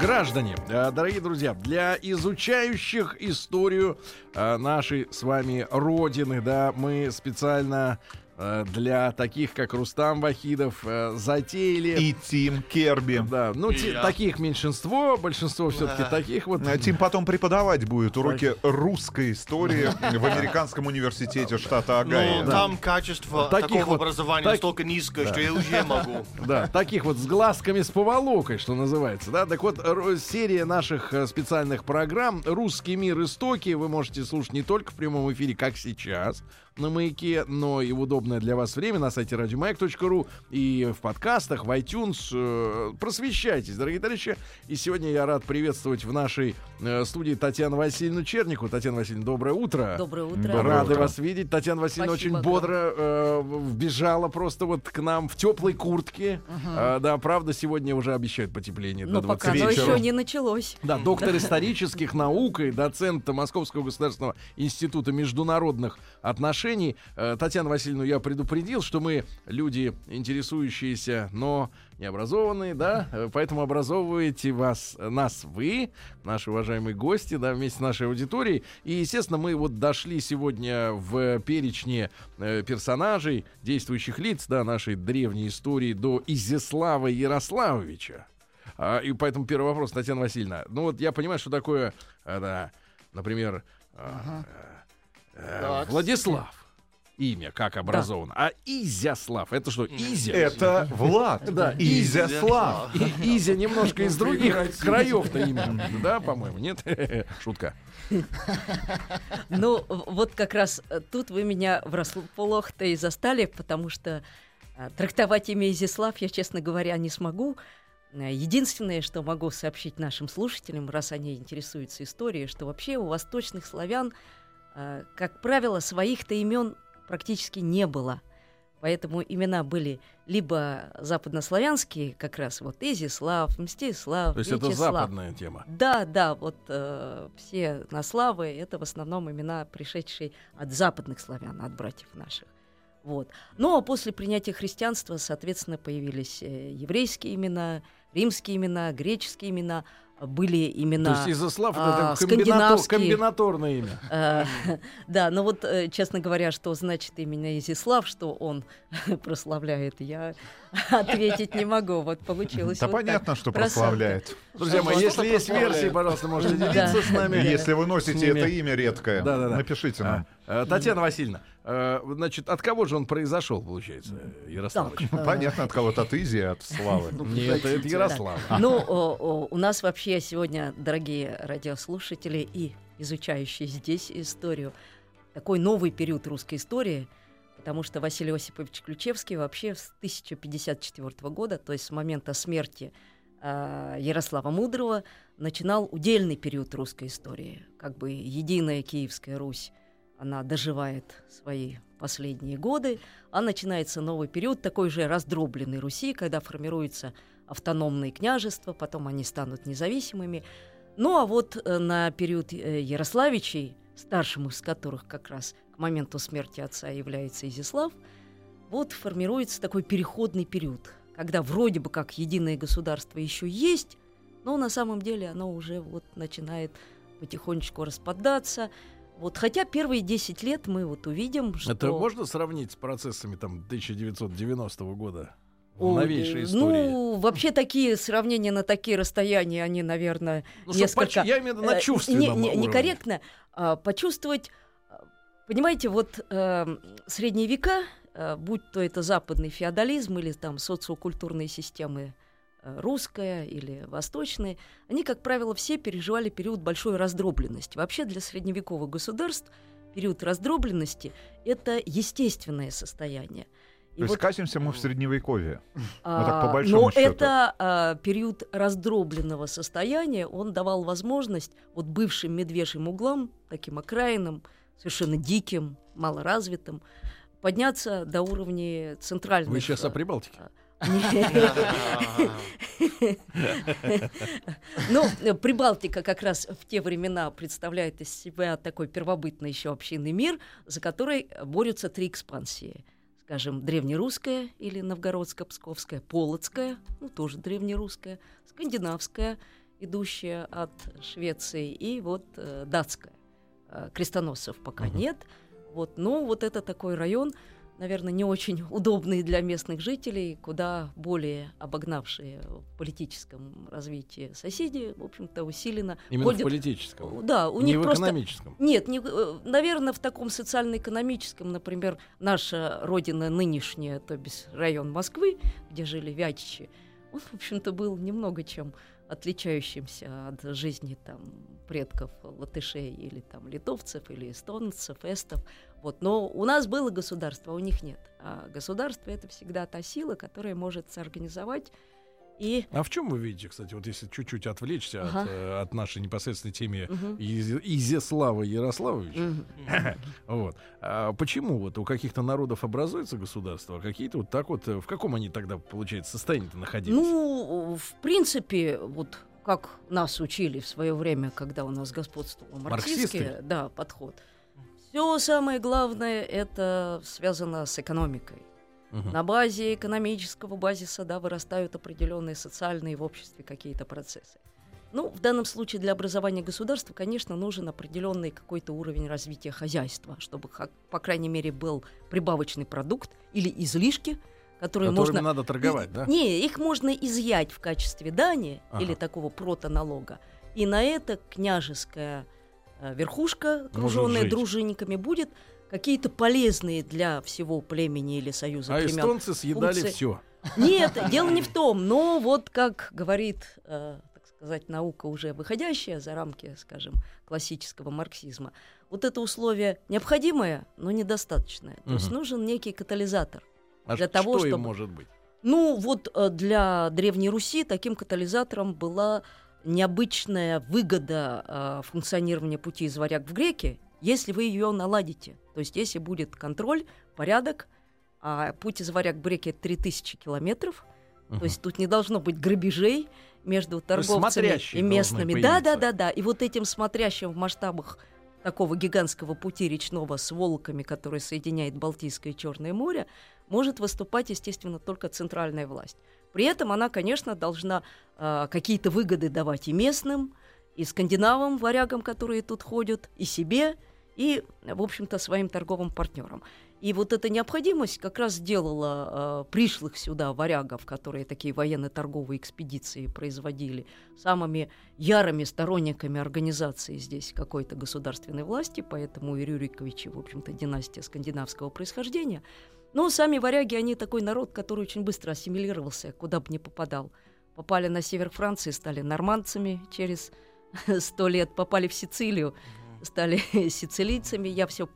Граждане, э, дорогие друзья, для изучающих историю э, нашей с вами родины, да, мы специально для таких, как Рустам Вахидов, э, затеяли... И Тим Керби. Да, ну, ти, таких меньшинство, большинство все-таки таких вот... А Тим потом преподавать будет уроки русской истории в американском университете штата Огайо. Ну, да. там качество таких такого вот, образования так... настолько низкое, да. что я уже могу. Да, таких вот с глазками с поволокой, что называется, да. Так вот, серия наших э, специальных программ «Русский мир. Истоки» вы можете слушать не только в прямом эфире, как сейчас, на маяке, но и в удобное для вас время на сайте радиомаяк.ру и в подкастах, в iTunes. Э, просвещайтесь, дорогие товарищи. И сегодня я рад приветствовать в нашей э, студии Татьяну Васильевну Чернику. Татьяна Васильевна, доброе утро. Доброе утро. Рады утро. вас видеть. Татьяна Васильевна Спасибо очень бодро э, вбежала просто вот к нам в теплой куртке. Угу. Э, да, правда, сегодня уже обещают потепление Но до 20 пока вечера. еще не началось. Да, доктор исторических наук и доцент Московского государственного института международных отношений отношений. Э, Татьяна Васильевна, я предупредил, что мы люди интересующиеся, но необразованные, да, э, поэтому образовываете вас, нас вы, наши уважаемые гости, да, вместе с нашей аудиторией. И, естественно, мы вот дошли сегодня в перечне э, персонажей, действующих лиц, да, нашей древней истории до Изяслава Ярославовича. А, и поэтому первый вопрос, Татьяна Васильевна. Ну вот я понимаю, что такое, да, например, ага. э, Владислав имя, как образовано. Да. А Изяслав, это что, Изя? Это Влад. Да, Изяслав. И, Изя немножко из других краев-то имя. Да, по-моему, нет? Шутка. Ну, вот как раз э, тут вы меня врасплох-то и застали, потому что э, трактовать имя Изяслав я, честно говоря, не смогу. Э, единственное, что могу сообщить нашим слушателям, раз они интересуются историей, что вообще у восточных славян, как правило, своих-то имен практически не было. Поэтому имена были либо западнославянские, как раз вот Изислав, Мстислав, То есть Вячеслав. это западная тема? Да, да, вот э, все наславы — это в основном имена, пришедшие от западных славян, от братьев наших. Вот. Ну а после принятия христианства, соответственно, появились э, еврейские имена, римские имена, греческие имена — были именно То есть Изяслав а, это комбинатор, комбинаторное имя. А, да, но вот, э, честно говоря, что значит именно Изяслав, что он прославляет, я ответить не могу. Вот получилось. Да вот понятно, что прославляет. Друзья мои, если есть версии, пожалуйста, можете делиться с нами. Если вы носите это имя редкое, напишите нам. А, Татьяна Васильевна, э, значит, от кого же он произошел, получается, Ярославович? Ну, понятно, от кого-то, от Изи, от Славы. Нет, это Ярослав. Ну, у нас вообще сегодня, дорогие радиослушатели и изучающие здесь историю, такой новый период русской истории, потому что Василий Осипович Ключевский вообще с 1054 года, то есть с момента смерти э, Ярослава Мудрого, начинал удельный период русской истории, как бы единая Киевская Русь она доживает свои последние годы, а начинается новый период такой же раздробленной Руси, когда формируются автономные княжества, потом они станут независимыми. Ну а вот э, на период э, Ярославичей, старшим из которых как раз к моменту смерти отца является Изяслав, вот формируется такой переходный период, когда вроде бы как единое государство еще есть, но на самом деле оно уже вот начинает потихонечку распадаться, вот, хотя первые 10 лет мы вот увидим, что... Это можно сравнить с процессами там 1990 года? в новейшей истории. Ну, вообще такие сравнения на такие расстояния, они, наверное, ну, несколько... Я имею в виду на э, чувственном не, не, Некорректно а, почувствовать... Понимаете, вот э, средние века, э, будь то это западный феодализм или там социокультурные системы Э, русская или восточная, они, как правило, все переживали период большой раздробленности. Вообще для средневековых государств период раздробленности — это естественное состояние. И То есть вот, катимся мы в средневековье. А, ну, так, по большому но счету. это а, период раздробленного состояния, он давал возможность вот бывшим медвежьим углам, таким окраинам, совершенно диким, малоразвитым, подняться до уровня центральных... Вы сейчас о Прибалтике? Ну, Прибалтика как раз в те времена представляет из себя такой первобытный еще общинный мир, за который борются три экспансии. Скажем, древнерусская или новгородско-псковская, полоцкая, ну, тоже древнерусская, скандинавская, идущая от Швеции, и вот э, датская. Э, крестоносцев пока нет. Вот, но вот это такой район, наверное, не очень удобный для местных жителей, куда более обогнавшие в политическом развитии соседи, в общем-то, усиленно Именно ходят... в политическом? Да, у не них в просто... экономическом? Нет, не... Э, наверное, в таком социально-экономическом, например, наша родина нынешняя, то есть район Москвы, где жили вятичи, он, в общем-то, был немного чем отличающимся от жизни там предков латышей или там литовцев или эстонцев, эстов. Вот. Но у нас было государство, а у них нет. А государство это всегда та сила, которая может соорганизовать и... А в чем вы видите, кстати, вот если чуть-чуть отвлечься ага. от, э, от нашей непосредственной темы угу. Из, Изяслава Ярославовича, угу. вот. а почему вот у каких-то народов образуется государство, а какие-то вот так вот, э, в каком они тогда, получается, состоянии находились? Ну, в принципе, вот как нас учили в свое время, когда у нас господствовал марксистский да, подход. Все самое главное это связано с экономикой. Угу. На базе экономического базиса да, вырастают определенные социальные в обществе какие-то процессы. Ну, в данном случае для образования государства, конечно, нужен определенный какой-то уровень развития хозяйства, чтобы, по крайней мере, был прибавочный продукт или излишки, которые можно... надо торговать, да? Не, их можно изъять в качестве дани ага. или такого протоналога. И на это княжеская э, верхушка, окруженная дружинниками, будет какие-то полезные для всего племени или союза а племен. А эстонцы съедали функции... все. Нет, дело не в том. Но вот как говорит, э, так сказать, наука уже выходящая за рамки, скажем, классического марксизма, вот это условие необходимое, но недостаточное. То угу. есть нужен некий катализатор. А для что того, чтобы... может быть? Ну, вот э, для Древней Руси таким катализатором была необычная выгода э, функционирования пути из варяг в греки, если вы ее наладите. То есть если будет контроль, порядок, а путь из варяг в греки 3000 километров, uh-huh. то есть тут не должно быть грабежей между торговцами и местными. Да, да, да, да. И вот этим смотрящим в масштабах такого гигантского пути речного с волками, который соединяет Балтийское и Черное море, может выступать, естественно, только центральная власть. При этом она, конечно, должна э, какие-то выгоды давать и местным, и скандинавам, варягам, которые тут ходят, и себе, и, в общем-то, своим торговым партнерам. И вот эта необходимость как раз сделала э, пришлых сюда варягов, которые такие военно-торговые экспедиции производили, самыми ярыми сторонниками организации здесь какой-то государственной власти, поэтому и Рюриковичи, в общем-то, династия скандинавского происхождения – но сами варяги, они такой народ, который очень быстро ассимилировался, куда бы ни попадал. Попали на север Франции, стали нормандцами через сто лет, попали в Сицилию, стали сицилийцами. Я все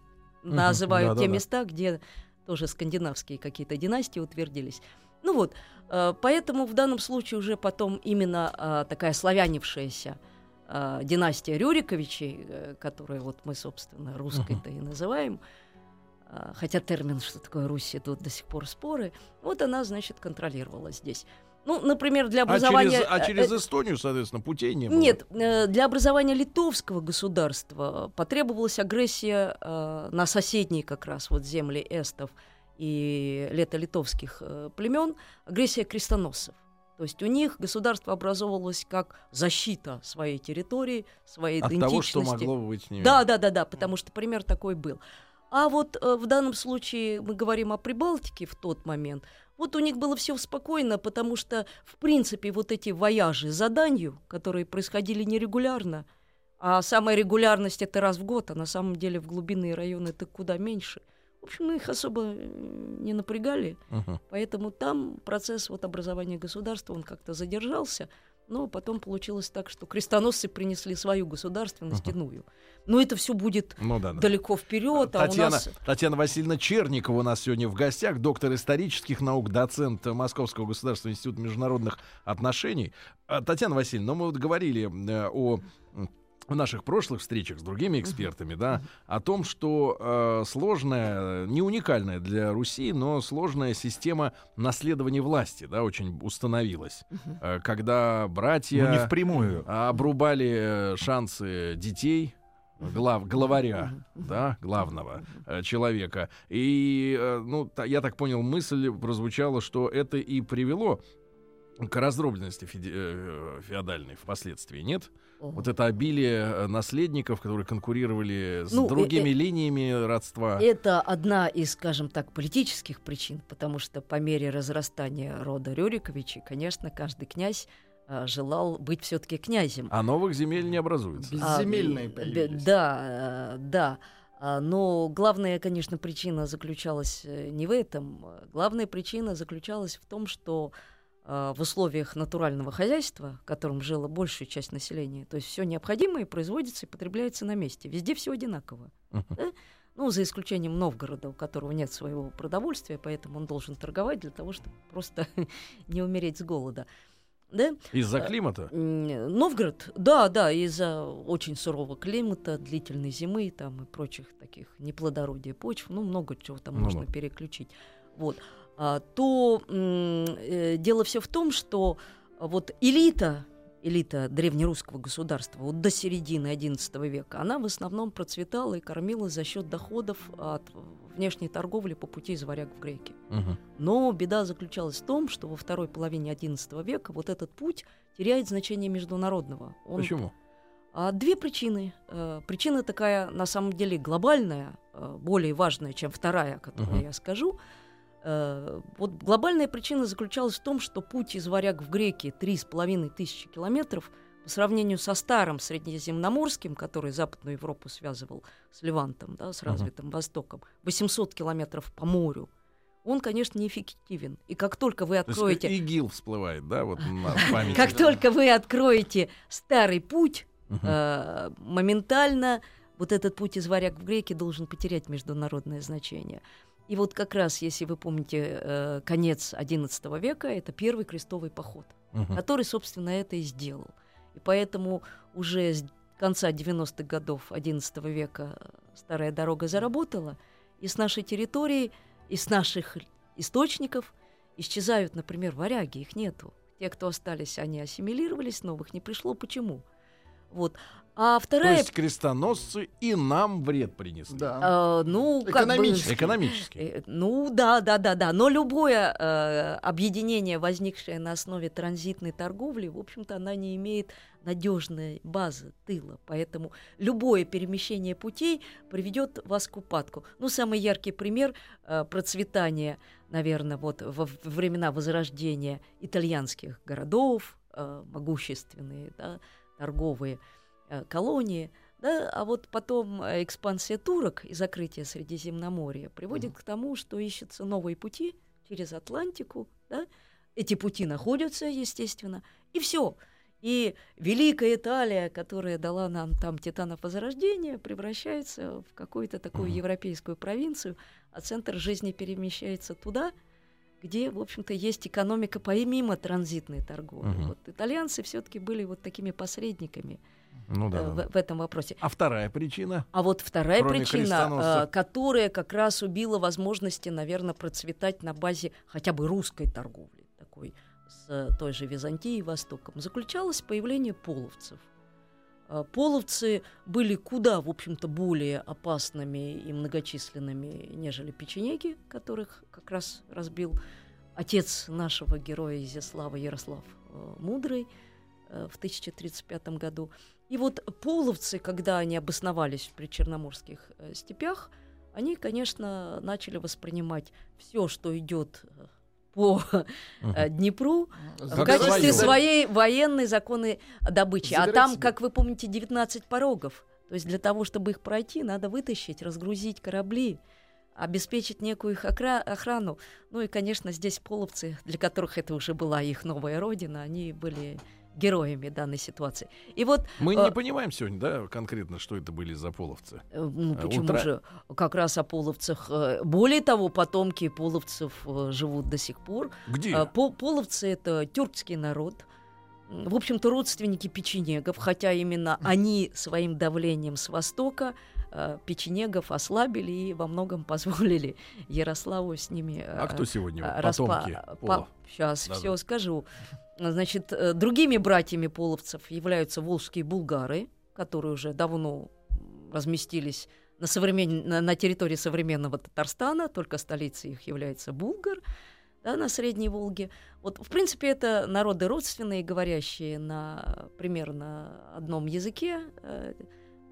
называю те места, где тоже скандинавские какие-то династии утвердились. Ну вот, э, поэтому в данном случае уже потом именно э, такая славянившаяся э, династия Рюриковичей, которую вот мы, собственно, русской-то и называем, хотя термин, что такое Русь, тут до сих пор споры, вот она, значит, контролировала здесь. Ну, например, для образования... А через, а через Эстонию, соответственно, путей не было? Нет, э, для образования литовского государства потребовалась агрессия э, на соседние как раз вот земли эстов и лето-литовских э, племен, агрессия крестоносцев. То есть у них государство образовывалось как защита своей территории, своей От идентичности. того, что могло быть с ними. Да, да, да, да, потому что пример такой был. А вот э, в данном случае мы говорим о Прибалтике в тот момент. Вот у них было все спокойно, потому что, в принципе, вот эти вояжи заданию, которые происходили нерегулярно, а самая регулярность это раз в год, а на самом деле в глубинные районы это куда меньше. В общем, мы их особо не напрягали, uh-huh. поэтому там процесс вот образования государства, он как-то задержался. Но потом получилось так, что крестоносцы принесли свою государственность uh-huh. иную. Но это все будет ну, да, да. далеко вперед. Татьяна, а у нас... Татьяна Васильевна Черникова у нас сегодня в гостях, доктор исторических наук, доцент Московского государственного института международных отношений. А, Татьяна Васильевна, ну мы вот говорили э, о в наших прошлых встречах с другими экспертами, да, о том, что э, сложная, не уникальная для Руси, но сложная система наследования власти, да, очень установилась, э, когда братья Ну, не впрямую. обрубали э, шансы детей глав, главаря, да, главного э, человека. И, э, ну, та- я так понял, мысль прозвучала, что это и привело к раздробленности феди- э, феодальной впоследствии, нет? Вот это обилие э, наследников, которые конкурировали с Ну, э, другими э, линиями родства. Это одна из, скажем так, политических причин, потому что по мере разрастания рода Рюриковичей, конечно, каждый князь а, желал быть все-таки князем. А новых земель не образуется. А, Безземельные м, появились. Да, да. А, Но главная, конечно, причина заключалась не в этом. Главная причина заключалась в том, что а, в условиях натурального хозяйства, в котором жила большая часть населения, то есть все необходимое производится и потребляется на месте. Везде все одинаково. Да? Ну, за исключением Новгорода, у которого нет своего продовольствия, поэтому он должен торговать для того, чтобы просто не умереть с голода. Да? Из-за э, климата? Новгород, да, да, из-за очень сурового климата, длительной зимы там и прочих таких неплодородия почв, ну, много чего там Ну можно переключить. Вот. А, то э, дело все в том, что вот элита, элита древнерусского государства вот до середины XI века, она в основном процветала и кормилась за счет доходов от внешней торговли по пути из варяг в греки. Но беда заключалась в том, что во второй половине XI века вот этот путь теряет значение международного. Он- Почему? А, две причины. Э, Причина такая, на самом деле, глобальная, э, более важная, чем вторая, о которой Мгм. я скажу. Э, Вот глобальная причина заключалась в том, что путь из варяг в греки три с половиной тысячи километров по сравнению со старым среднеземноморским, который Западную Европу связывал с Левантом, да, с развитым Востоком, 800 километров по морю, он, конечно, неэффективен. И как только вы То есть откроете... ИГИЛ всплывает, да, вот на памяти. Как только вы откроете старый путь, э, моментально вот этот путь из варяг в греки должен потерять международное значение. И вот как раз, если вы помните, э, конец XI века, это первый крестовый поход, Мгм. который, собственно, это и сделал. И поэтому уже с конца 90-х годов XI века э, старая дорога заработала, и с нашей территории, и с наших источников исчезают, например, варяги, их нету. Те, кто остались, они ассимилировались, новых не пришло. Почему? Вот. А То вторая... есть крестоносцы и нам вред принесли. Да. э, ну, как бы- Экономически. Экономически. Э, Ну да, да, да, да. Но любое э, объединение, возникшее на основе транзитной торговли, в общем-то, она не имеет надежной базы тыла. Поэтому любое перемещение путей приведет вас к упадку. Ну, самый яркий пример э, процветания, наверное, вот во времена возрождения итальянских городов, э, могущественные, да, торговые э, колонии. Да, а вот потом э, экспансия турок и закрытие Средиземноморья приводит к тому, что ищутся новые пути через Атлантику. Да? Эти пути находятся, естественно, и все. И Великая Италия, которая дала нам там титанов Возрождения, превращается в какую-то такую Мгм. европейскую провинцию, а центр жизни перемещается туда, где, в общем-то, есть экономика помимо транзитной торговли. Мгм. Вот итальянцы все-таки были вот такими посредниками Ну э, да. в, да. в этом вопросе. А вторая причина? А вот вторая причина, э, которая как раз убила возможности, наверное, процветать на базе хотя бы русской торговли, такой с э, той же Византией, Востоком, заключалась в появлении половцев. Половцы были куда, в общем-то, более опасными и многочисленными, нежели печенеги, которых как раз разбил отец нашего героя Изяслава Ярослав Мудрый в 1035 году. И вот половцы, когда они обосновались в причерноморских э, степях, они, конечно, начали воспринимать все, что идет э, по э, Днепру, в Как качестве свое. своей военной законы добычи. А там, себе. как вы помните, 19 порогов. То есть для того, чтобы их пройти, надо вытащить, разгрузить корабли, обеспечить некую их охрану. Ну и, конечно, здесь половцы, для которых это уже была их новая родина, они были героями данной ситуации. И вот Мы э, не понимаем сегодня, да, конкретно, что это были за половцы. Э, Ну, Э, почему утра- же? Как раз о половцах. э, Более того, потомки половцев э, живут до сих пор. Где? По- Половцы — это тюркский народ. в общем-то, родственники печенегов, хотя именно они своим давлением с востока э, печенегов ослабили и во многом позволили Ярославу с ними... Э, а кто сегодня э, потомки распа- Пола? по- Сейчас Да-да. все скажу. Значит, э, другими братьями половцев являются волжские булгары, которые уже давно разместились на, современ... на, территории современного Татарстана, только столицей их является Булгар, да, на Средней Волге. Вот, в принципе, это народы родственные, говорящие на примерно одном языке, э,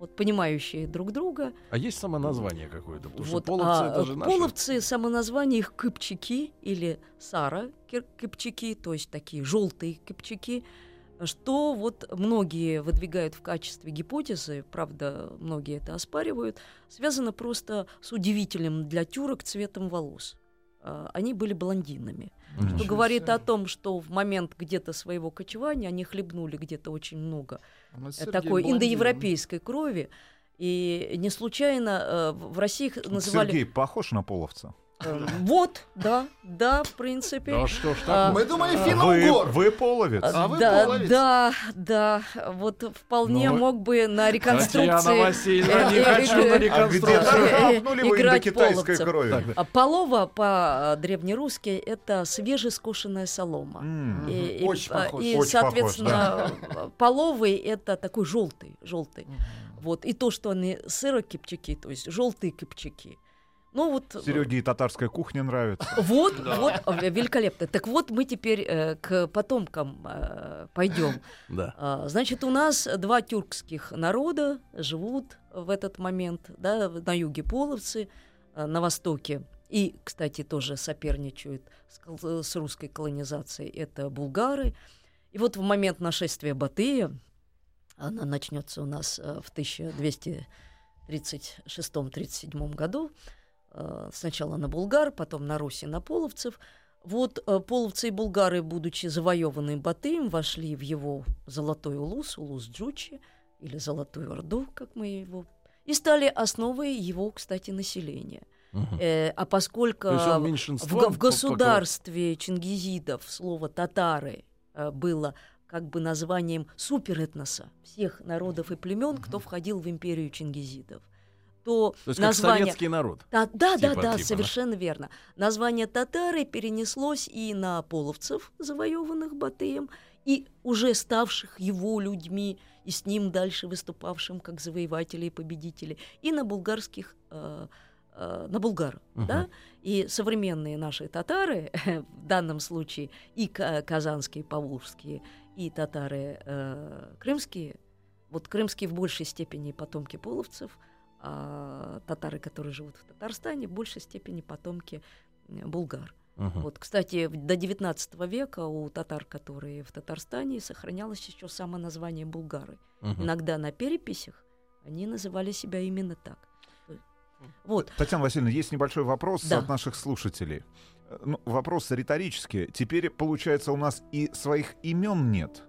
вот, понимающие друг друга. А есть самоназвание какое-то? Потому Вот, что половцы а, это же наши. половцы, самоназвание их кыпчаки или сара кыпчаки, то есть такие желтые кыпчаки, что вот многие выдвигают в качестве гипотезы, правда, многие это оспаривают, связано просто с удивительным для тюрок цветом волос. А, Они были блондинами, Мгм. что говорит о том, что в момент где-то своего кочевания они хлебнули где-то очень много э, такой индоевропейской крови. И не случайно э, в России их называли... Сергей похож на половца? Э, вот, да, да, в принципе. Да что ж А, такое? Мы думали, А, Вы, финно-угор. вы половец? А вы да, половец. да, да, вот вполне Ну, мог бы на Татьяна реконструкции Васильевна, не э, э, хочу э, на А реконструкцию. Э, вы играть индокитайской половцев. крови. Так, А полова по-древнерусски это свежескошенная солома. Очень а, похож. и, соответственно, половый это такой желтый, желтый. Вот и то, что они сырокипчаки, то есть желтые кипчаки. Ну вот. Сереге и татарская кухня нравится. Вот, Да. вот, э, великолепно. Так вот, мы теперь э, к потомкам э, пойдем. Да. А, Значит, у нас два тюркских народа живут в этот момент, да, на юге половцы, а, на востоке. И, кстати, тоже соперничают с, с русской колонизацией. Это булгары. И вот в момент нашествия Батыя, она начнется у нас э, в 1236-37 году, э, сначала на булгар, потом на Руси, на половцев. Вот э, половцы и булгары, будучи завоеваны Батыем, вошли в его золотой улус, улус Джучи, или Золотую Орду, как мы его... И стали основой его, кстати, населения. Мгм. Э, а поскольку в, в государстве чингизидов слово татары э, было как бы названием суперэтноса всех народов и племен, кто входил в империю чингизидов, то, То есть как название... советский народ. Да, да, Типа- да, типа, да. совершенно верно. Название татары перенеслось и на половцев, завоеванных Батыем, и уже ставших его людьми, и с ним дальше выступавшим как завоеватели и победители, и на булгарских, э, э, на булгар, Мгм. да, и современные наши татары, в данном случае и ка- казанские, поволжские, и татары э, крымские, вот крымские в большей степени потомки половцев, а татары, которые живут в Татарстане, в большей степени потомки э, булгар. Мгм. Вот, кстати, до 19 века у татар, которые в Татарстане, сохранялось еще само название булгары. Мгм. Иногда на переписях они называли себя именно так. Вот. Татьяна Васильевна, есть небольшой вопрос Да. от наших слушателей. Э, Ну, вопрос риторический. Теперь, получается, у нас и своих имен нет.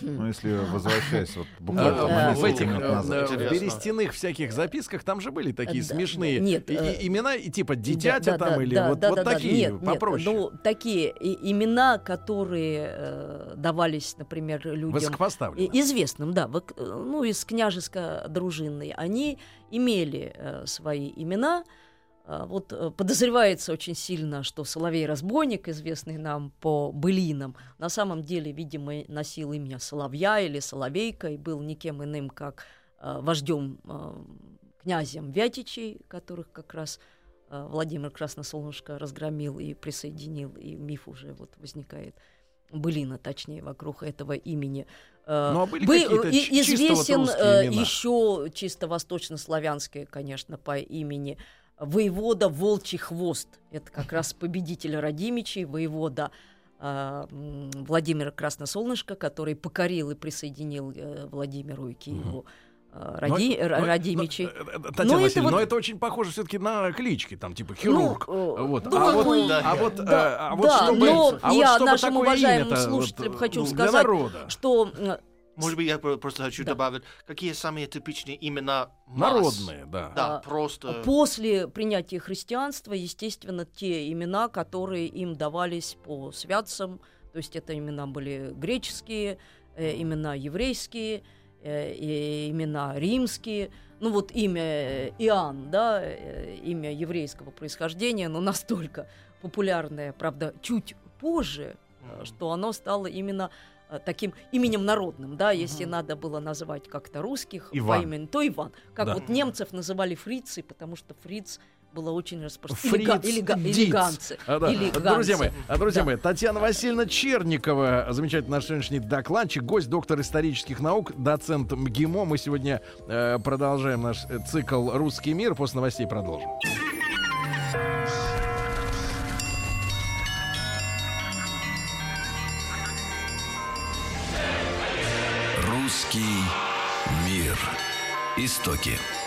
Ну, если возвращаясь вот буквально А, да. на в этих э, назад. э, в берестяных всяких записках там же были такие Да, смешные нет, и- э, и- имена, и типа дитятя там да, или да, вот, да, вот такие Нет, попроще. Нет, ну, такие и- имена, которые э, давались, например, людям... Известным, да, э, ну, из княжеско-дружинной, они имели э, свои имена. А, Вот э, подозревается очень сильно, что Соловей-разбойник, известный нам по былинам, на самом деле, видимо, носил имя Соловья или Соловейка и был никем иным, как э, вождем, э, князем Вятичей, которых как раз Владимир Красносолнышко разгромил и присоединил, и миф уже вот возникает былина, точнее, вокруг этого имени. Ну, а были Бы- и- вот известен имена? еще чисто восточнославянское, конечно, по имени воевода Волчий Хвост. Это как раз победитель Радимичей, воевода э, Владимира Красносолнышко, который покорил и присоединил э, Владимиру и Киеву э, Ради- Но- Ра- но- Радимичей. но, э, э, Татьяна Но это Васильевна, вот- но это очень похоже все-таки на клички, там типа хирург. Ну, э, вот. да, а, вот, ну, а вот, э, да, а вот да, чтобы, но а вот я чтобы нашим уважаемым слушателям вот, хочу ну, сказать, народа. Что э, Может быть, я про- просто хочу Да. добавить, какие самые типичные имена масс? Народные, да. Да, А, просто... После принятия христианства, естественно, те имена, которые им давались по святцам, То есть это имена были греческие, э, имена еврейские, э, и имена римские. Ну вот имя Иоанн, да, э, имя еврейского происхождения, но настолько популярное, правда, чуть позже, mm-hmm. что оно стало именно э, таким именем народным, да, если mm-hmm. надо было назвать как-то русских Иван. по имени, то Иван. Как Да. вот немцев называли фрицы, потому что фриц было очень распространено. Элега- Диц. элеганцы. А, да. Элеганцы. Друзья мои, а, друзья Да. мои, Татьяна Васильевна Черникова, замечательный наш сегодняшний докладчик, гость, доктор исторических наук, доцент МГИМО. Мы сегодня э, продолжаем наш э, цикл «Русский мир». После новостей продолжим. Истоки.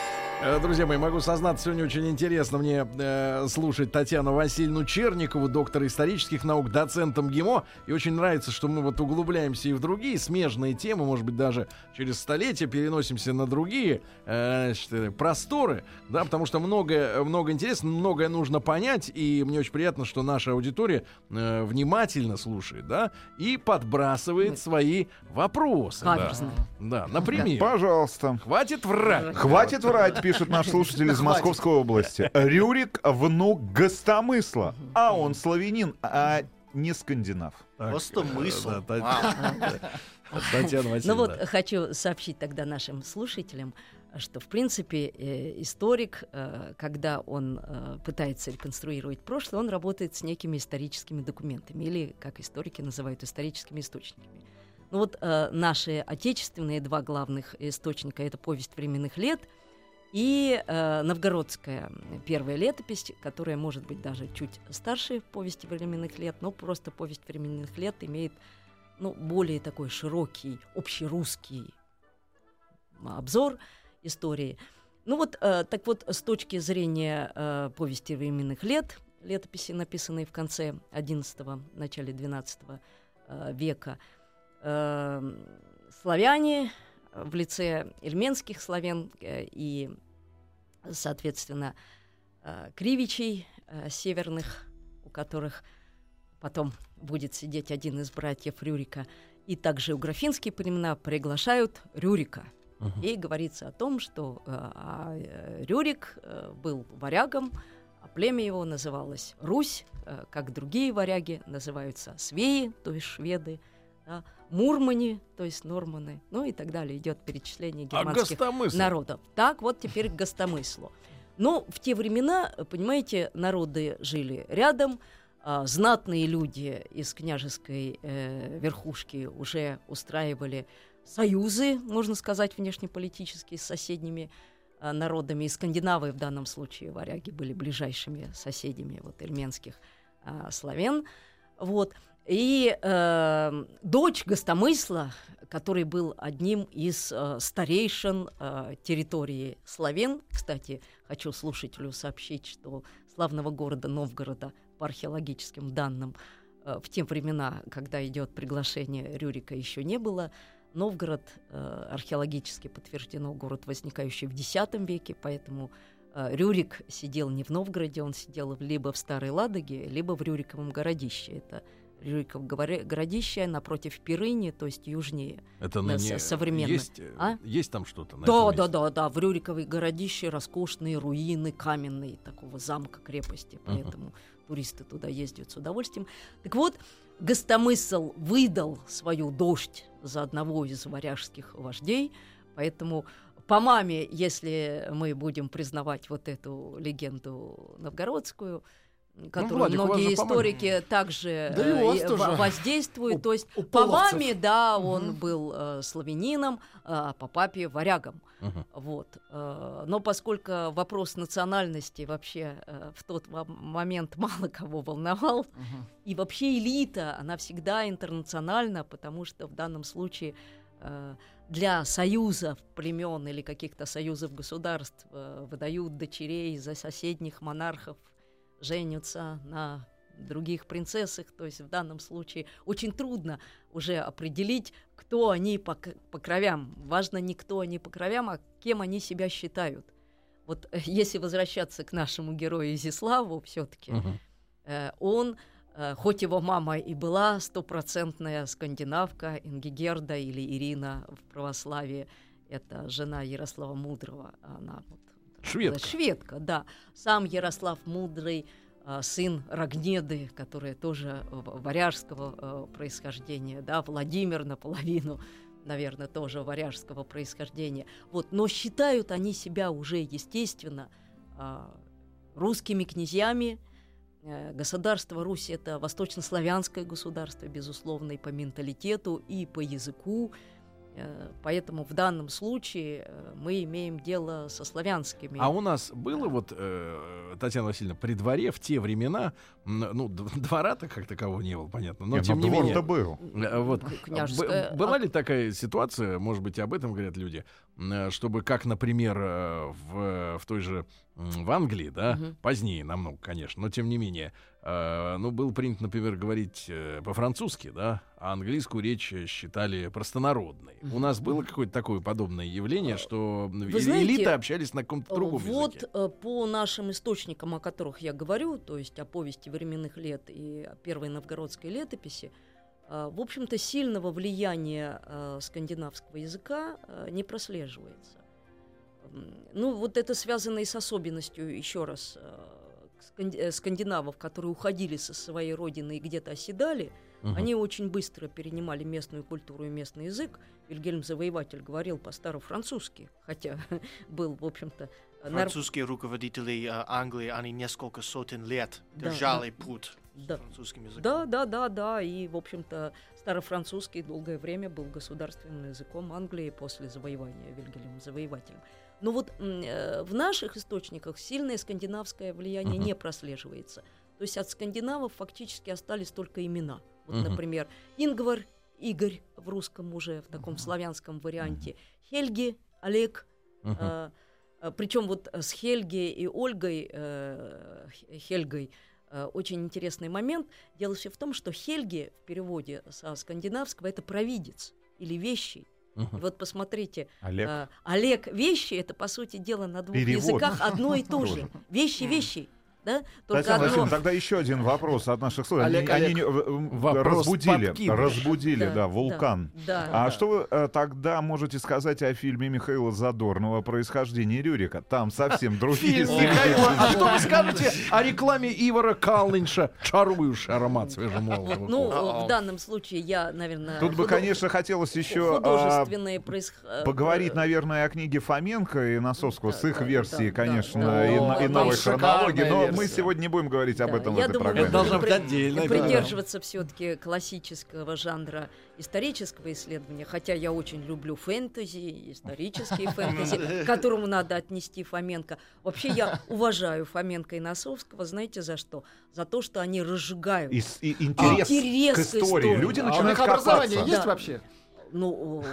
Э, Друзья мои, могу сознаться, сегодня очень интересно мне э, слушать Татьяну Васильевну Черникову, доктора исторических наук, доцента МГИМО. И очень нравится, что мы вот углубляемся и в другие смежные темы, может быть, даже через столетия переносимся на другие э, значит, э, просторы, да, потому что много, много интересно, многое нужно понять, и мне очень приятно, что наша аудитория э, внимательно слушает, да, и подбрасывает свои вопросы. Да, да, например, Пожалуйста. хватит врать. Хватит врать, пишет наш слушатель из Московской области. Рюрик внук Гостомысла. А он славянин, а не скандинав. Просто мысл. да, да, Вау. Татьяна Ну вот хочу сообщить тогда нашим слушателям, что в принципе э, историк, э, когда он э, пытается реконструировать прошлое, он работает с некими историческими документами или, как историки называют, историческими источниками. Ну вот э, наши отечественные два главных источника это повесть временных лет и э, новгородская первая летопись, которая может быть даже чуть старше повести временных лет, но просто повесть временных лет имеет ну, более такой широкий, общерусский обзор истории. Ну вот, э, так вот, с точки зрения э, повести временных лет, летописи, написанные в конце XI, начале XII э, века, э, славяне в лице эльменских славян э, и, соответственно, э, кривичей э, северных, у которых потом будет сидеть один из братьев Рюрика, и также у графинские племена приглашают Рюрика. И говорится о том, что э, а, э, Рюрик э, был варягом, а племя его называлось Русь, э, как другие варяги называются свеи, то есть шведы, да, мурмани, то есть норманы, ну и так далее. Идет перечисление А германских гостомысл? народов. Так вот теперь к гостомыслу. Но в те времена, понимаете, народы жили рядом, а, знатные люди из княжеской э, верхушки уже устраивали союзы, можно сказать, внешнеполитические с соседними а, народами. И скандинавы в данном случае, варяги, были ближайшими соседями вот, эльменских а, славян. Вот. И э, дочь Гостомысла, который был одним из э, старейшин э, территории славян, кстати, хочу слушателю сообщить, что славного города Новгорода по археологическим данным э, в те времена, когда идет приглашение Рюрика, еще не было. Новгород э, археологически подтверждено город, возникающий в X веке, поэтому э, Рюрик сидел не в Новгороде, он сидел либо в Старой Ладоге, либо в Рюриковом городище. Это Рюриков городище напротив Пирыни, то есть южнее. Это на ныне со- современной- Есть, э, А? есть там что-то? Да, да, да, да. В Рюриковой городище роскошные руины каменные такого замка крепости, поэтому туристы туда ездят с удовольствием. Так вот, Гостомысл выдал свою дождь за одного из варяжских вождей, поэтому по маме, если мы будем признавать вот эту легенду новгородскую, которую Владик, у вас многие историки также Да э, тоже. во- воздействуют. У- То есть у по маме, да, он был э, славянином, а по папе варягом. Мгм. Вот. э, Но поскольку вопрос национальности вообще э, в тот мо- момент мало кого волновал, и вообще элита, она всегда интернациональна, потому что в данном случае э, для союзов племен или каких-то союзов государств э, выдают дочерей за соседних монархов, женятся на других принцессах, то есть в данном случае очень трудно уже определить, кто они по, по кровям. Важно не кто они по кровям, а кем они себя считают. Вот э, если возвращаться к нашему герою Изиславу, все-таки Мгм. э, он Э, хоть его мама и была стопроцентная скандинавка, Ингигерда или Ирина в православии, это жена Ярослава Мудрого, она вот Шведка. Шведка, да. Сам Ярослав Мудрый, э, сын Рогнеды, которая тоже варяжского э, происхождения, да, Владимир наполовину, наверное, тоже варяжского происхождения. Вот, но считают они себя уже, естественно, русскими князьями, Э, государство Русь это восточнославянское государство, безусловно, и по менталитету, и по языку. Э, поэтому в данном случае э, мы имеем дело со славянскими. А у нас было вот, Татьяна Васильевна, при дворе в те времена, ну, двора-то как такового не было, понятно, но Нет, тем но не менее... был. Вот, Княжеская... Была ли такая ситуация, может быть, об этом говорят люди, чтобы, как, например, в, в той же в Англии, да, угу. позднее намного, конечно, но тем не менее, э, ну, был принято, например, говорить э, по-французски, да, а английскую речь считали простонародной. У нас было какое-то такое подобное явление, что Вы знаете, элиты общались на каком-то другом вот языке? Вот по нашим источникам, о которых я говорю, то есть о повести временных лет и о первой новгородской летописи, э, в общем-то, сильного влияния э, скандинавского языка э, не прослеживается. Ну, вот это связано и с особенностью, еще раз, э, э, скандинавов, которые уходили со своей родины и где-то оседали, угу. они очень быстро перенимали местную культуру и местный язык. Вильгельм Завоеватель говорил по-старо-французски, хотя был, в общем-то... Французские нар... руководители э, Англии, они несколько сотен лет держали да, путь да. французским языком. Да, да, да, да, и, в общем-то, старофранцузский долгое время был государственным языком Англии после завоевания Вильгельмом Завоевателем. Но вот э, в наших источниках сильное скандинавское влияние uh-huh. не прослеживается. То есть от скандинавов фактически остались только имена. Вот, uh-huh. например, Ингвар, Игорь в русском уже, в таком uh-huh. славянском варианте. Хельги, Олег. Uh-huh. Э, причем вот с Хельги и Ольгой, э, Хельгой, э, очень интересный момент. Дело все в том, что Хельги в переводе со скандинавского это провидец или вещий. Угу. Вот посмотрите, Олег. Э, Олег вещи это по сути дела на двух Перевод. языках одно и то же. Вещи вещи да? Только Татьяна одно... тогда еще один вопрос от наших слушателей. Олег, они, Олег, они разбудили, подкидыш. разбудили, да, да вулкан. Да, а да. что вы а, тогда можете сказать о фильме Михаила Задорнова «Происхождение Рюрика»? Там совсем другие Михаила, а что вы скажете о рекламе Ивара Калнинша «Чарующий аромат свежемолотого»? Ну, в данном случае я, наверное... Тут бы, конечно, хотелось еще а, поговорить, наверное, о книге Фоменко и Носовского с их версией, конечно, и новой хронологии, но мы сегодня не будем говорить об этом Я в этой думаю, программе. Должна быть отдельно. Придерживаться все-таки классического жанра исторического исследования, хотя я очень люблю фэнтези, исторические фэнтези, к которому надо отнести Фоменко. Вообще я уважаю Фоменко и Носовского, знаете за что? За то, что они разжигают интерес, интерес к истории. Люди а начинают а образование есть вообще? Ну,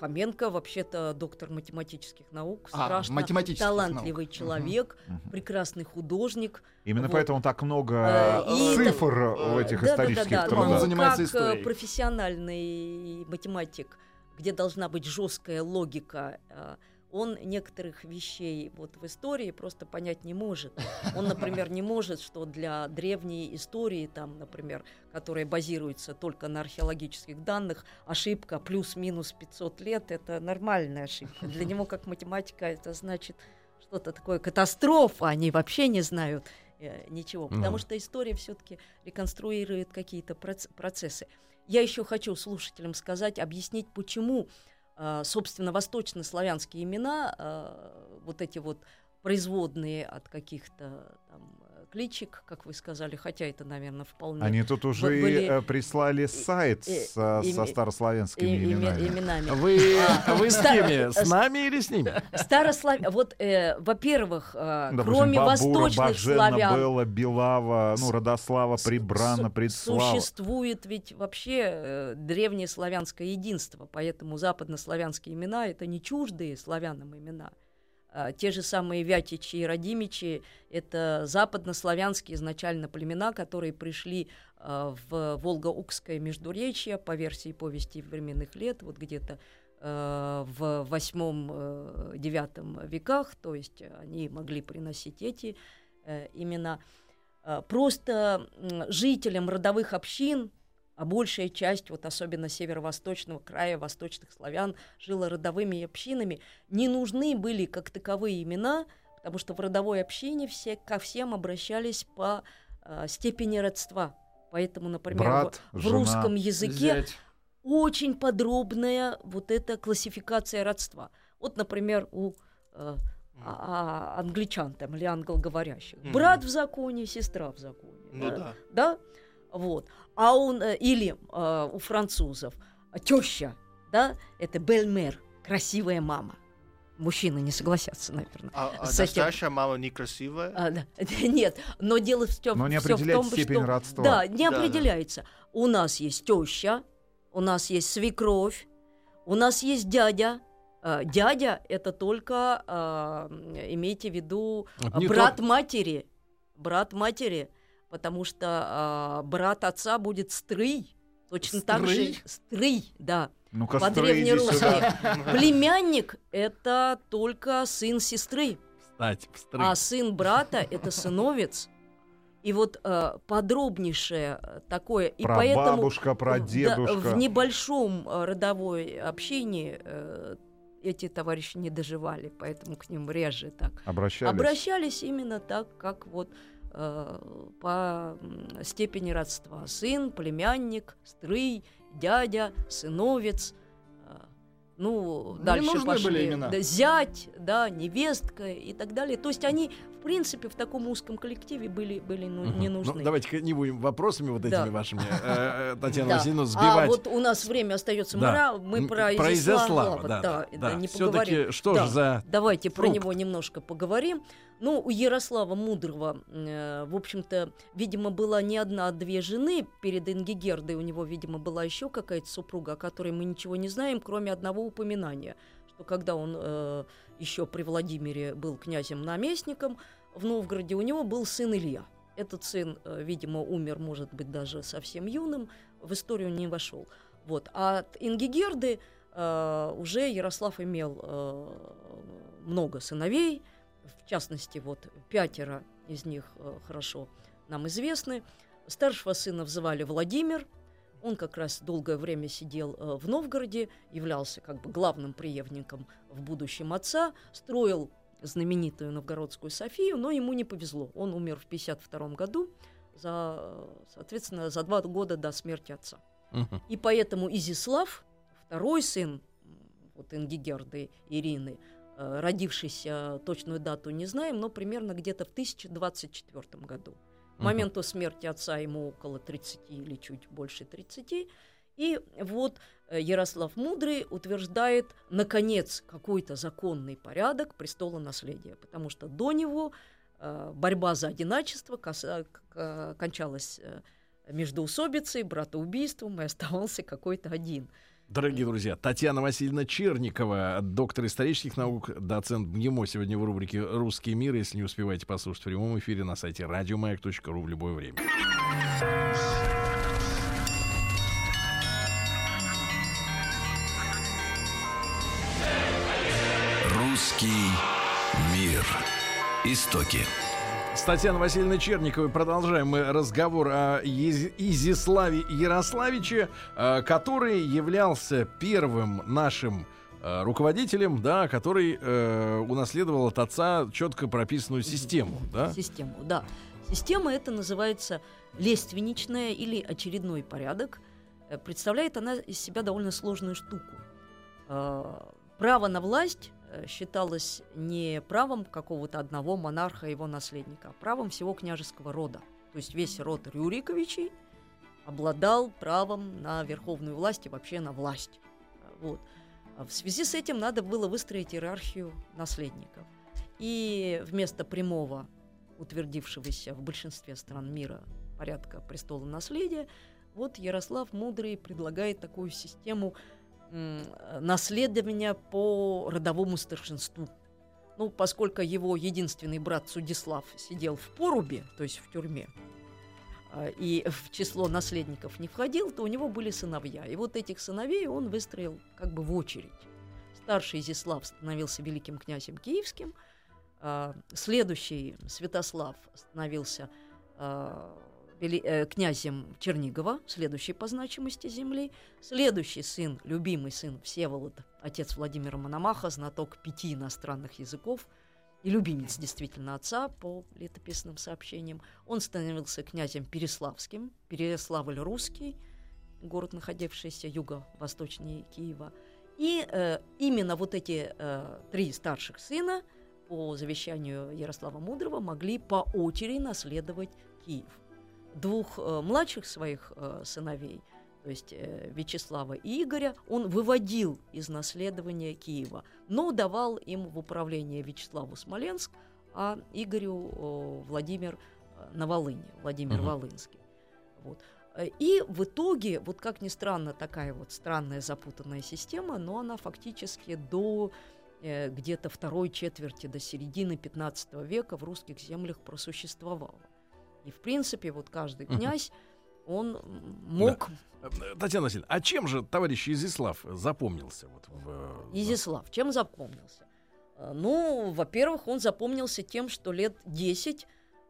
Фоменко вообще-то доктор математических наук, а, страшно математических талантливый наук. человек, угу. прекрасный художник. Именно вот. поэтому так много э, и цифр это, в этих да, исторических да, да, да. трудах. Он занимается как историей. профессиональный математик, где должна быть жесткая логика, э, он некоторых вещей вот в истории просто понять не может. Он, например, не может, что для древней истории, там, например, которая базируется только на археологических данных, ошибка плюс-минус 500 лет – это нормальная ошибка. Для него, как математика, это значит что-то такое катастрофа, они вообще не знают э, ничего, потому что история все-таки реконструирует какие-то процессы. Я еще хочу слушателям сказать, объяснить, почему а, собственно, восточнославянские имена, а, вот эти вот производные от каких-то там кличек, как вы сказали, хотя это, наверное, вполне... Они тут уже были... Э, прислали сайт и, со, и, со старославянскими и, именами. именами. Вы, а, вы с кем? С нами или с ними? Старослав... Вот, э, во-первых, э, кроме восточных Бажена, славян... Белла, Белава, ну, Родослава, Прибрана, Предслава. Существует ведь вообще э, древнее славянское единство, поэтому западнославянские имена — это не чуждые славянам имена — те же самые Вятичи и Радимичи – это западнославянские изначально племена, которые пришли а, в Волго-Укское междуречье по версии повести временных лет, вот где-то а, в восьмом-девятом веках, то есть они могли приносить эти э, имена. просто жителям родовых общин, а большая часть, вот особенно северо-восточного края, восточных славян, жила родовыми общинами, не нужны были как таковые имена, потому что в родовой общине все ко всем обращались по э, степени родства. Поэтому, например, Брат, в, в жена, русском языке зять. очень подробная вот эта классификация родства. Вот, например, у э, а, а, англичан там или англоговорящих. Мгм. Брат в законе, сестра в законе. Ну да. да. Да? Вот. А он, э, или э, у французов, теща, да, это бельмер, красивая мама. Мужчины не согласятся, наверное. А, а настоящая мама некрасивая? А, да. Нет, но дело в том, Но не всё в том, степень что... родства. Да, не Да, да. определяется. У нас есть теща, у нас есть свекровь, у нас есть дядя. А, Дядя это только а, имейте в виду а, брат матери, брат матери, потому что а, брат отца будет стрый, точно так же Стрый? стрый, да. Ну-ка, По строй, иди древнерусски. сюда. Племянник это только сын сестры. Встрыть. А сын брата это сыновец. И вот э, подробнейшее э, такое. И Про поэтому бабушка, про в- да, дедушка. в небольшом э, родовой общении э, эти товарищи не доживали, поэтому к ним реже так. Обращались. Обращались именно так, как вот э, по м, степени родства. Сын, племянник, стрый, дядя, сыновец. Ну, Не дальше нужны пошли. были имена. Да, зять, да, невестка и так далее. То есть они, в принципе, в таком узком коллективе были, были ну, Мгм. не Ну, нужны. давайте-ка не будем вопросами вот этими Да. вашими, э, э, Татьяна Да. Васильевна, А сбивать. вот у нас время остается. Да. Мы, про, про Изяслава, да, да, да, да, да. не поговорим. что Да. же за Давайте про него немножко поговорим. Ну, у Ярослава Мудрого, э, в общем-то, видимо, была не одна, а две жены. Перед Ингигердой у него, видимо, была еще какая-то супруга, о которой мы ничего не знаем, кроме одного упоминания, что когда он э, еще при Владимире был князем-наместником в Новгороде, у него был сын Илья. Этот сын, э, видимо, умер, может быть, даже совсем юным, в историю не вошел. Вот. А от Ингигерды э, уже Ярослав имел э, много сыновей, в частности, вот пятеро из них э, хорошо нам известны. Старшего сына звали Владимир, он как раз долгое время сидел э, в Новгороде, являлся как бы главным преемником в будущем отца, строил знаменитую новгородскую Софию, но ему не повезло. Он умер в 52 году, за, соответственно, за два года до смерти отца. Мгм. И поэтому Изислав, второй сын вот Ингигерды Ирины, э, родившийся, точную дату не знаем, но примерно где-то в 1024 году. К моменту смерти отца ему около 30 или чуть больше 30. И вот э, Ярослав Мудрый утверждает, наконец, какой-то законный порядок престола наследия, потому что до него э, борьба за к- к- кончалась э, междоусобицей, братоубийством, и оставался какой-то один. Дорогие друзья, Татьяна Васильевна Черникова, доктор исторических наук, доцент МГИМО, сегодня в рубрике «Русский мир». Если не успеваете послушать в прямом эфире на сайте радиомаяк.ру в любое время. Русский мир. Истоки. С Татьяной Васильевной Черниковой продолжаем мы разговор о Изяславе Ярославиче, э, который являлся первым нашим э, руководителем, да, который э, унаследовал от отца четко прописанную систему, да? Систему, да. Система это называется лиственничная или очередной порядок. Представляет она из себя довольно сложную штуку. Право на власть считалось не правом какого-то одного монарха и его наследника, а правом всего княжеского рода. То есть весь род Рюриковичей обладал правом на верховную власть и вообще на власть. Э, Вот. В связи с этим надо было выстроить иерархию наследников. И вместо прямого, утвердившегося в большинстве стран мира порядка престола наследия, вот Ярослав Мудрый предлагает такую систему наследования по родовому старшинству. Ну, поскольку его единственный брат Судислав сидел в порубе, то есть в тюрьме, а, и в число наследников не входил, то у него были сыновья. И вот этих сыновей он выстроил как бы в очередь. Старший Изяслав становился великим князем киевским, а, следующий Святослав становился князем Чернигова, следующий по значимости земли, следующий сын, любимый сын Всеволод, отец Владимира Мономаха, знаток пяти иностранных языков – и любимец действительно отца по летописным сообщениям. Он становился князем Переславским, Переславль русский, город, находившийся юго-восточнее Киева. И э, именно вот эти э, три старших сына по завещанию Ярослава Мудрого могли по очереди наследовать Киев. Двух э, младших своих э, сыновей – то есть э, Вячеслава и Игоря, он выводил из наследования Киева, но давал им в управление Вячеславу Смоленск, а Игорю Владимир на Волыне, Владимир угу. Волынский. Вот. И в итоге, вот как ни странно, такая вот странная запутанная система, но она фактически до э, где-то второй четверти, до середины 15 века в русских землях просуществовала. И, в принципе, вот каждый князь он мог... Да. Э, Татьяна Васильевна, а чем же товарищ Изислав запомнился? Вот в... Э, Изислав, чем запомнился? Э, ну, во-первых, он запомнился тем, что лет 10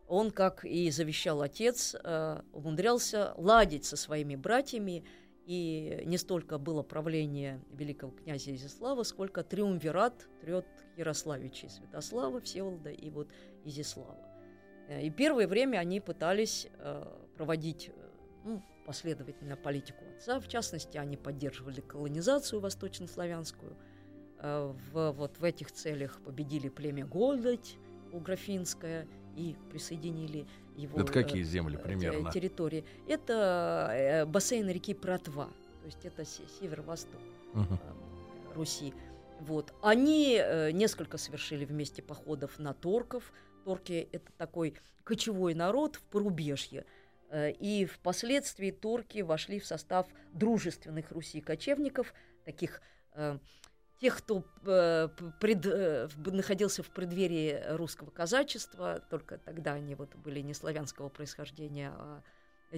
он, как и завещал отец, умудрялся ладить со своими братьями, и не столько было правление великого князя Изислава, сколько триумвират трет Ярославичей Святослава, Всеволода и вот Изислава. И первое время они пытались проводить ну, последовательно политику отца. В частности, они поддерживали колонизацию восточнославянскую. Э, в, вот в этих целях победили племя Гольдать, Уграфинское, и присоединили его это какие э, земли примерно? территории. Это э, бассейн реки Протва, то есть это северо-восток угу. Руси. Вот. Они несколько совершили вместе походов на торков. Торки – это такой кочевой народ в порубежье – Э, и впоследствии турки вошли в состав дружественных Руси кочевников, таких э, тех, кто э, пред, находился в преддверии русского казачества, только тогда они вот были не славянского происхождения, а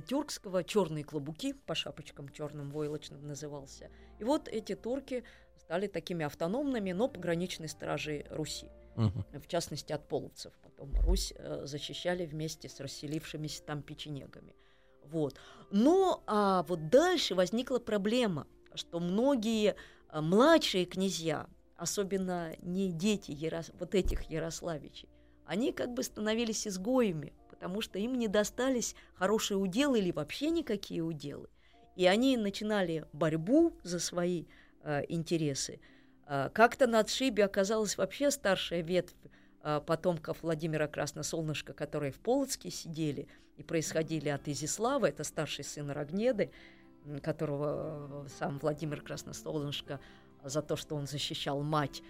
тюркского, черные клобуки, по шапочкам черным войлочным назывался. И вот эти турки стали такими автономными, но пограничной стражей Руси в частности от половцев. Потом Русь э, защищали вместе с расселившимися там печенегами. Вот. Но а вот дальше возникла проблема, что многие а, младшие князья, особенно не дети Ярос... вот этих Ярославичей, они как бы становились изгоями, потому что им не достались хорошие уделы или вообще никакие уделы. И они начинали борьбу за свои э, интересы – как-то на отшибе оказалась вообще старшая ветвь а, потомков Владимира Красносолнышка, которые в Полоцке сидели и происходили от Изислава, это старший сын Рогнеды, которого э, сам Владимир Красносолнышко за то, что он защищал мать,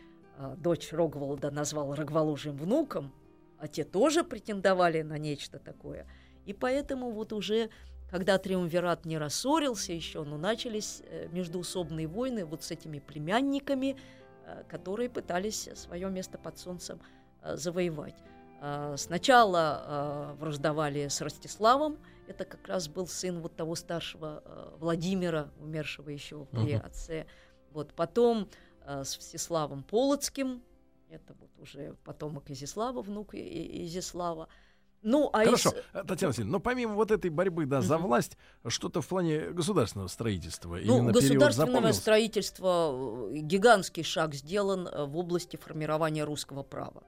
дочь Рогволода назвал Рогволужьим внуком, а те тоже претендовали на нечто такое. И поэтому вот уже когда триумвират не рассорился еще, но начались э, междуусобные войны вот с этими племянниками, э, которые пытались свое место под солнцем э, завоевать. Сначала враждовали с Ростиславом, это как раз был сын вот того старшего Владимира, умершего еще при uh-huh. отце. Вот потом с Всеславом Полоцким, это вот уже потомок Изислава, внук Изислава. Ну, а Хорошо, из... Э, Татьяна Васильевна, но помимо вот этой борьбы да, за власть, что-то в плане государственного строительства? Ну, государственного строительства э, гигантский шаг сделан э, в области формирования русского права.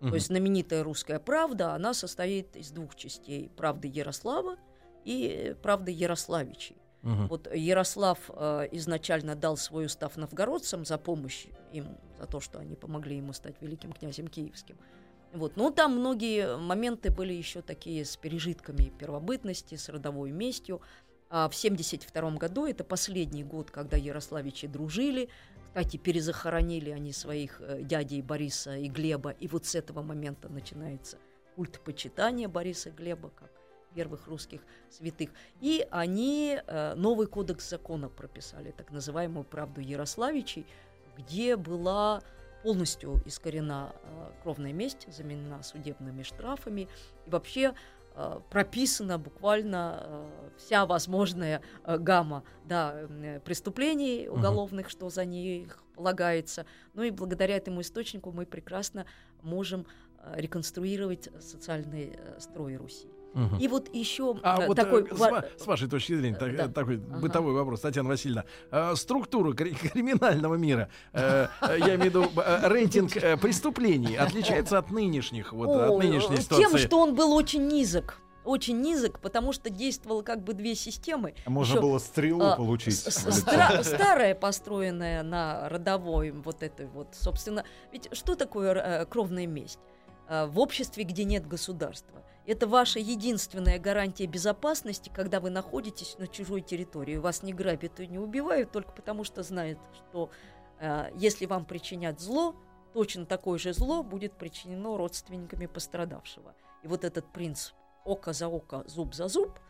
Угу. То есть знаменитая русская правда, она состоит из двух частей. Правды Ярослава и правды Ярославичей. Угу. Вот Ярослав э, изначально дал свой устав новгородцам за помощь им, за то, что они помогли ему стать великим князем киевским. Вот. Но там многие моменты были еще такие с пережитками первобытности, с родовой местью. А в 1972 году, это последний год, когда Ярославичи дружили, кстати, перезахоронили они своих э, дядей Бориса и Глеба, и вот с этого момента начинается культ почитания Бориса и Глеба как первых русских святых. И они э, новый кодекс закона прописали, так называемую «Правду Ярославичей», где была полностью искорена э, кровная месть, заменена судебными штрафами. И вообще э, прописана буквально э, вся возможная гамма да, преступлений уголовных, uh-huh. что за них полагается. Ну и благодаря этому источнику мы прекрасно можем реконструировать социальный строй Руси. Угу. И вот еще а, вот, такой... С, с вашей точки зрения, да. так, такой ага. бытовой вопрос, Татьяна Васильевна. Э, структура криминального мира, э, я имею в виду рейтинг преступлений, отличается от нынешних, вот, О, от нынешней ситуации? Тем, что он был очень низок очень низок, потому что действовало как бы две системы. Можно Еще, было стрелу а, получить. Стра- старая, построенная на родовой вот этой вот, собственно. Ведь что такое э, кровная месть? Э, в обществе, где нет государства. Это ваша единственная гарантия безопасности, когда вы находитесь на чужой территории. Вас не грабят и не убивают только потому, что знают, что э, если вам причинят зло, точно такое же зло будет причинено родственниками пострадавшего. И вот этот принцип око за око, зуб за зуб,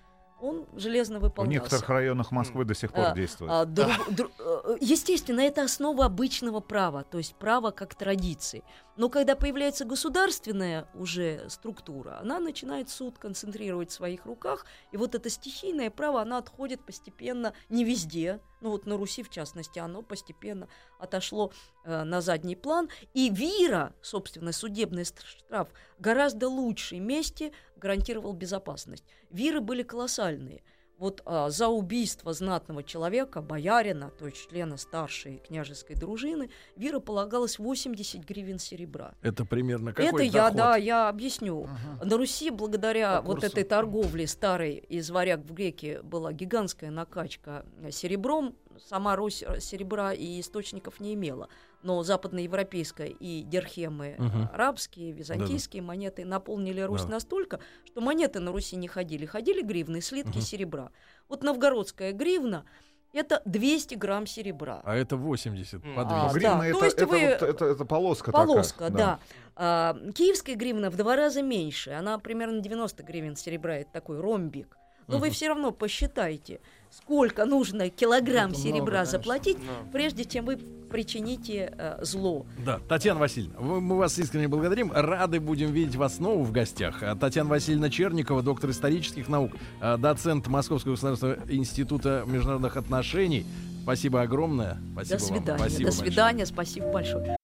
он железно выполнялся. В некоторых районах Москвы до сих пор а, действует. А, друг, друг, э, естественно, это основа обычного права, то есть право как традиции. Но когда появляется государственная уже структура, она начинает суд концентрировать в своих руках, и вот это стихийное право, оно отходит постепенно, не везде, ну вот на Руси в частности, оно постепенно отошло э, на задний план, и ВИРа, собственно, судебный штраф, гораздо лучшей месте гарантировал безопасность. Виры были колоссальные – вот а, за убийство знатного человека, боярина, то есть члена старшей княжеской дружины, Вира полагалось 80 гривен серебра. Это примерно какой Это доход? я, да, я объясню. Ага. На Руси, благодаря По вот этой торговле старой из варяг в греки, была гигантская накачка серебром. Сама Русь серебра и источников не имела но западноевропейская и дерхемы угу. арабские, византийские да, монеты наполнили Русь да. настолько, что монеты на Руси не ходили. Ходили гривны, слитки угу. серебра. Вот новгородская гривна это 200 грамм серебра. А это 80 по 200. А, гривна да. это, То есть это, вы... это, это, это полоска Полоска, такая. да. да. А, киевская гривна в два раза меньше. Она примерно 90 гривен серебра. Это такой ромбик. Но угу. вы все равно посчитайте, сколько нужно килограмм Это серебра много, заплатить, да. прежде чем вы причините э, зло. Да, Татьяна Васильевна, мы вас искренне благодарим. Рады будем видеть вас снова в гостях. А Татьяна Васильевна Черникова, доктор исторических наук, э, доцент Московского государственного института международных отношений. Спасибо огромное. Спасибо До свидания. Вам. Спасибо До свидания. Большое. Спасибо большое.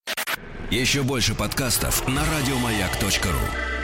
Еще больше подкастов на радиомаяк.ру.